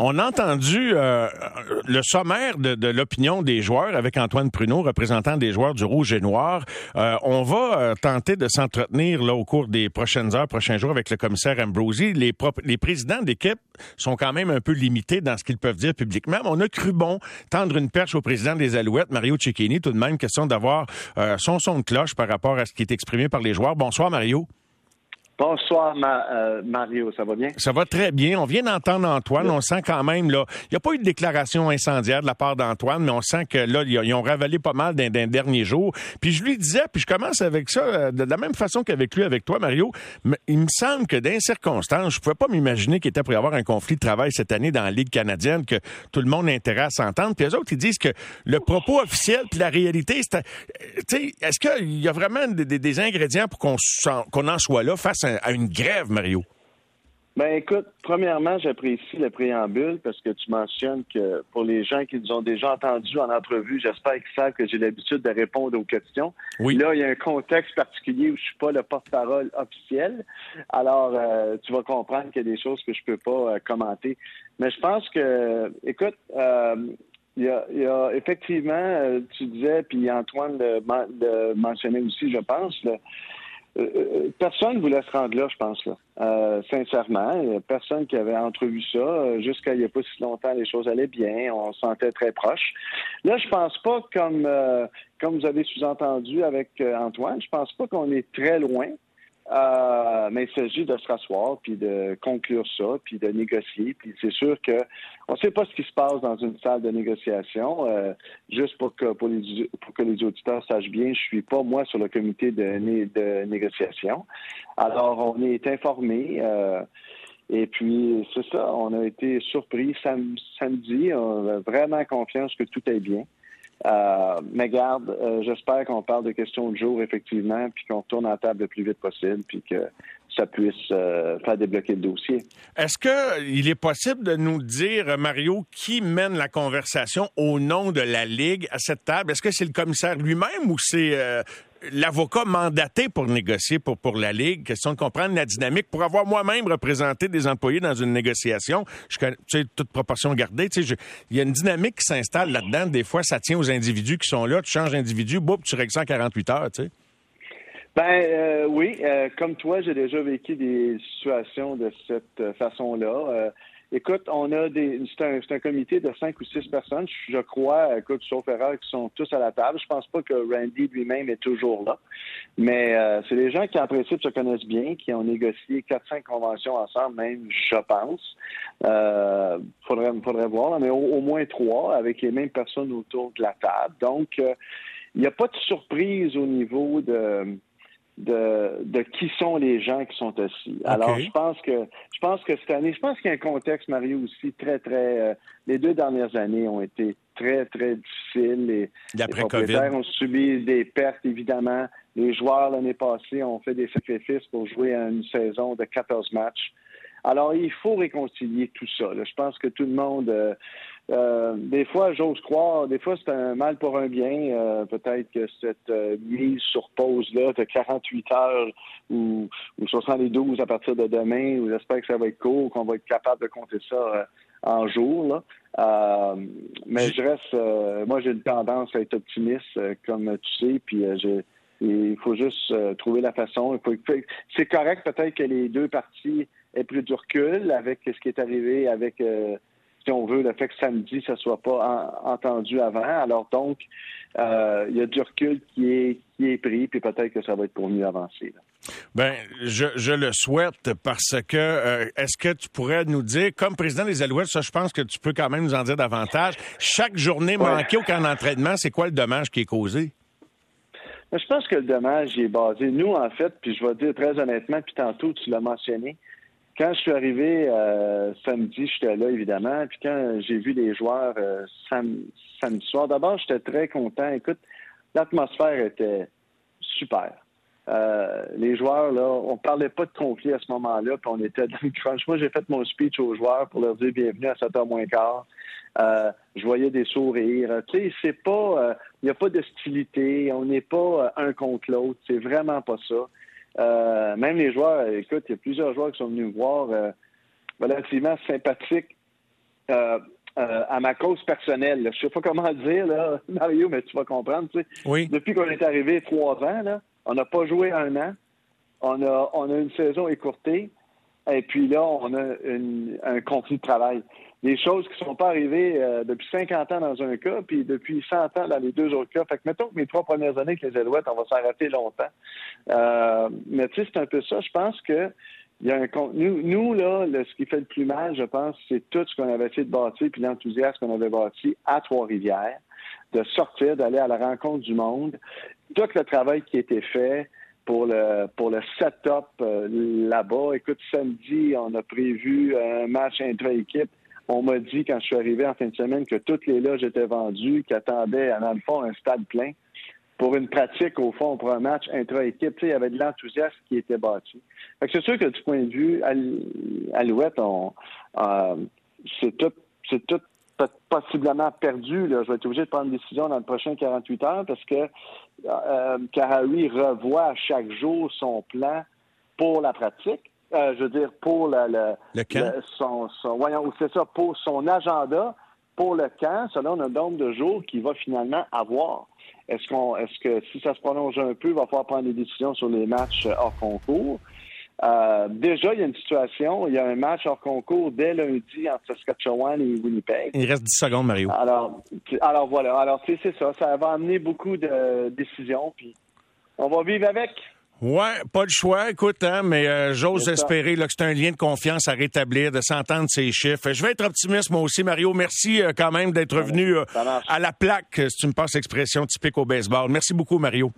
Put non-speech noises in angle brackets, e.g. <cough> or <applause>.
On a entendu euh, le sommaire de, l'opinion des joueurs avec Antoine Pruneau, représentant des joueurs du Rouge et Noir. Euh, on va euh, tenter de s'entretenir là au cours des prochaines heures, prochains jours avec le commissaire Ambrosi. Les, les présidents d'équipe sont quand même un peu limités dans ce qu'ils peuvent dire publiquement. Mais on a cru bon tendre une perche au président des Alouettes, Mario Cecchini. Tout de même, question d'avoir son son de cloche par rapport à ce qui est exprimé par les joueurs. Bonsoir, Mario. Bonsoir, euh, Mario. Ça va bien? Ça va très bien. On vient d'entendre Antoine. On sent quand même, là, il n'y a pas eu de déclaration incendiaire de la part d'Antoine, mais on sent que là, ils ont ravalé pas mal d'un dernier jour. Puis je lui disais, puis je commence avec ça, euh, de la même façon qu'avec lui, avec toi, Mario, mais il me semble que dans circonstances, je pouvais pas m'imaginer qu'il était pour y avoir un conflit de travail cette année dans la Ligue canadienne, que tout le monde a intérêt à s'entendre. Puis les autres, ils disent que le propos officiel puis la réalité, c'est, euh, est-ce qu'il y a vraiment des, ingrédients pour qu'on, qu'on en soit là face à à, une grève, Mario? Ben écoute, premièrement, j'apprécie le préambule parce que tu mentionnes que pour les gens qui nous ont déjà entendus en entrevue, j'espère qu'ils savent que j'ai l'habitude de répondre aux questions. Oui. Là, il y a un contexte particulier où je suis pas le porte-parole officiel. Alors, euh, tu vas comprendre qu'il y a des choses que je peux pas euh, commenter. Mais je pense que, écoute, euh, il y, a, effectivement, tu disais, puis Antoine le, mentionnait aussi, je pense, euh, euh, personne ne voulait se rendre là, je pense, là. Euh, sincèrement. Personne qui avait entrevu ça. Jusqu'à il n'y a pas si longtemps, les choses allaient bien. On se sentait très proche. Là, je pense pas, comme, comme vous avez sous-entendu avec Antoine, je pense pas qu'on est très loin. Euh, mais il s'agit de se rasseoir, puis de conclure ça, puis de négocier. Puis c'est sûr que on ne sait pas ce qui se passe dans une salle de négociation. Euh, juste pour que pour les, pour que les auditeurs sachent bien, je suis pas moi sur le comité de, de négociation. Alors on est informé. Euh, et puis, c'est ça, on a été surpris samedi. On a vraiment confiance que tout est bien. Euh, mais garde, euh, j'espère qu'on parle de questions de jour, effectivement, puis qu'on tourne la table le plus vite possible, puis que ça puisse euh, faire débloquer le dossier. Est-ce qu'il est possible de nous dire, Mario, qui mène la conversation au nom de la Ligue à cette table? Est-ce que c'est le commissaire lui-même ou c'est l'avocat mandaté pour négocier pour, pour la Ligue, question de comprendre la dynamique. Pour avoir moi-même représenté des employés dans une négociation, je tu sais, toute proportion gardée, tu sais, il y a une dynamique qui s'installe là-dedans. Des fois, ça tient aux individus qui sont là. Tu changes d'individu, boum, tu règles ça en 48 heures, tu sais. Ben euh, oui, euh, comme toi, j'ai déjà vécu des situations de cette façon-là. Euh, Écoute, on a des. C'est un, un, comité de cinq ou six personnes, je crois, écoute, sauf erreur, qui sont tous à la table. Je pense pas que Randy lui-même est toujours là. Mais euh, c'est des gens qui, en principe, se connaissent bien, qui ont négocié quatre, cinq conventions ensemble, même, je pense. Euh, faudrait, faudrait voir, mais au, moins trois, avec les mêmes personnes autour de la table. Donc, euh, il n'y a pas de surprise au niveau de de, de qui sont les gens qui sont assis. Alors, je pense que je pense que cette année, je pense qu'il y a un contexte, Mario, aussi très, très. Euh, les deux dernières années ont été très, très difficiles. Les, les propriétaires ont subi des pertes, évidemment. Les joueurs l'année passée ont fait des sacrifices pour jouer à une saison de 14 matchs. Alors, il faut réconcilier tout ça. Je pense que tout le monde. Euh, euh, des fois, j'ose croire, des fois, c'est un mal pour un bien. Euh, peut-être que cette euh, mise sur pause-là de 48 heures ou, ou 72 à partir de demain, j'espère que ça va être court, qu'on va être capable de compter ça en jours. Là. mais je reste, moi, j'ai une tendance à être optimiste, comme tu sais, puis il faut juste trouver la façon. C'est correct peut-être que les deux parties aient plus de recul avec ce qui est arrivé avec si on veut, le fait que samedi, ça ne soit pas entendu avant. Alors donc, euh, il y a du recul qui est, qui est pris, puis peut-être que ça va être pour mieux avancer. Ben, je, le souhaite parce que euh, est-ce que tu pourrais nous dire, comme président des Alouettes, ça, je pense que tu peux quand même nous en dire davantage. Chaque journée manquée au camp d'entraînement, c'est quoi le dommage qui est causé? Je pense que le dommage est basé. Nous, en fait, puis je vais dire très honnêtement, puis tantôt tu l'as mentionné, quand je suis arrivé euh, samedi, j'étais là, évidemment. Puis quand j'ai vu les joueurs euh, samedi soir, d'abord, j'étais très content. Écoute, l'atmosphère était super. Euh, les joueurs, là, on parlait pas de conflit à ce moment-là, puis on était dans le crunch. Moi, j'ai fait mon speech aux joueurs pour leur dire bienvenue à 7h moins quart. je voyais des sourires. Tu sais, c'est pas, il n'y a pas d'hostilité. On n'est pas un contre l'autre. C'est vraiment pas ça. Euh, même les joueurs, écoute, il y a plusieurs joueurs qui sont venus me voir euh, relativement sympathiques à ma cause personnelle. Je sais pas comment le dire, là, <laughs> Mario, mais tu vas comprendre. Tu sais. Oui. Depuis qu'on est arrivé trois ans, là, on n'a pas joué un an. On a, on a une saison écourtée. Et puis là, on a une, un conflit de travail. Des choses qui ne sont pas arrivées euh, depuis 50 ans dans un cas, puis depuis 100 ans dans les deux autres cas. Fait que mettons que mes trois premières années avec les Alouettes, on va s'arrêter longtemps. Euh, mais tu sais, c'est un peu ça. Je pense que il y a un nous, nous là, ce qui fait le plus mal, je pense, c'est tout ce qu'on avait essayé de bâtir, puis l'enthousiasme qu'on avait bâti à Trois-Rivières, de sortir, d'aller à la rencontre du monde, tout le travail qui a été fait pour le pour le setup euh, là-bas. Écoute, samedi, on a prévu un match intra-équipe. On m'a dit quand je suis arrivé en fin de semaine que toutes les loges étaient vendues, qu'ils attendaient, dans le fond, un stade plein pour une pratique, au fond, pour un match intra-équipe. Il y avait de l'enthousiasme qui était bâti. c'est sûr que du point de vue Alouette, euh, c'est tout, c'est tout possiblement perdu. Je vais être obligé de prendre une décision dans le prochain 48 heures parce que euh, revoit à chaque jour son plan pour la pratique. Euh, je veux dire, pour le, le, son, voyons, c'est ça, pour son agenda, pour le camp, selon le nombre de jours qu'il va finalement avoir. Est-ce qu'on, est-ce que si ça se prolonge un peu, il va falloir prendre des décisions sur les matchs hors concours? Euh, déjà, il y a une situation, il y a un match hors concours dès lundi entre Saskatchewan et Winnipeg. Il reste 10 secondes, Mario. Alors, alors voilà. Alors, c'est ça. Ça va amener beaucoup de décisions, puis on va vivre avec. Ouais, pas le choix, écoute, hein, mais euh, j'ose espérer là, que c'est un lien de confiance à rétablir, de s'entendre ces chiffres. Je vais être optimiste moi aussi, Mario. Merci euh, quand même d'être venu euh, à la plaque, si tu me passes l'expression typique au baseball. Merci beaucoup, Mario.